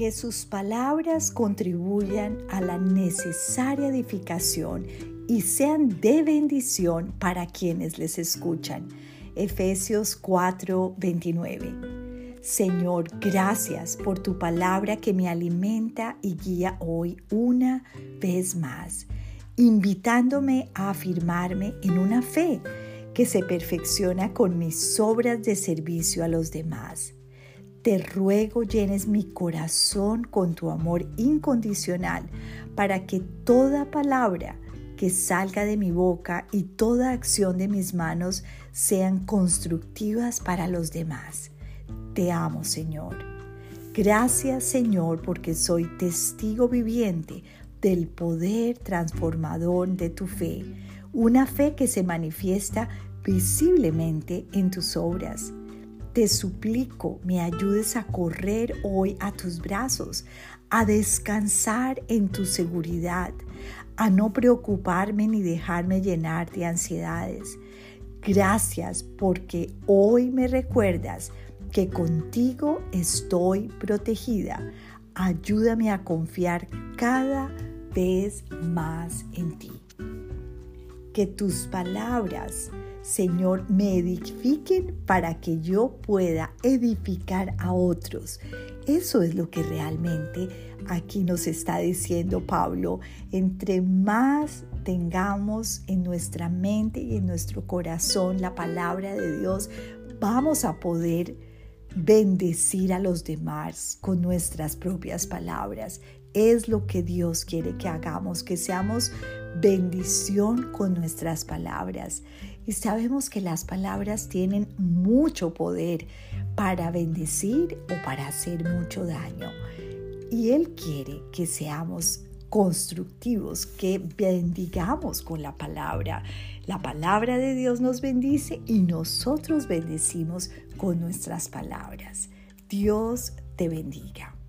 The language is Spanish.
que sus palabras contribuyan a la necesaria edificación y sean de bendición para quienes les escuchan. Efesios 4:29. Señor, gracias por tu palabra que me alimenta y guía hoy una vez más, invitándome a afirmarme en una fe que se perfecciona con mis obras de servicio a los demás. Te ruego llenes mi corazón con tu amor incondicional para que toda palabra que salga de mi boca y toda acción de mis manos sean constructivas para los demás. Te amo, Señor. Gracias, Señor, porque soy testigo viviente del poder transformador de tu fe, una fe que se manifiesta visiblemente en tus obras. Te suplico me ayudes a correr hoy a tus brazos, a descansar en tu seguridad, a no preocuparme ni dejarme llenar de ansiedades. Gracias porque hoy me recuerdas que contigo estoy protegida. Ayúdame a confiar cada vez más en ti. Que tus palabras Señor, me edifiquen para que yo pueda edificar a otros. Eso es lo que realmente aquí nos está diciendo Pablo. Entre más tengamos en nuestra mente y en nuestro corazón la palabra de Dios, vamos a poder bendecir a los demás con nuestras propias palabras. Es lo que Dios quiere que hagamos, que seamos bendición con nuestras palabras. Y sabemos que las palabras tienen mucho poder para bendecir o para hacer mucho daño. Y Él quiere que seamos constructivos, que bendigamos con la palabra. La palabra de Dios nos bendice y nosotros bendecimos con nuestras palabras. Dios te bendiga.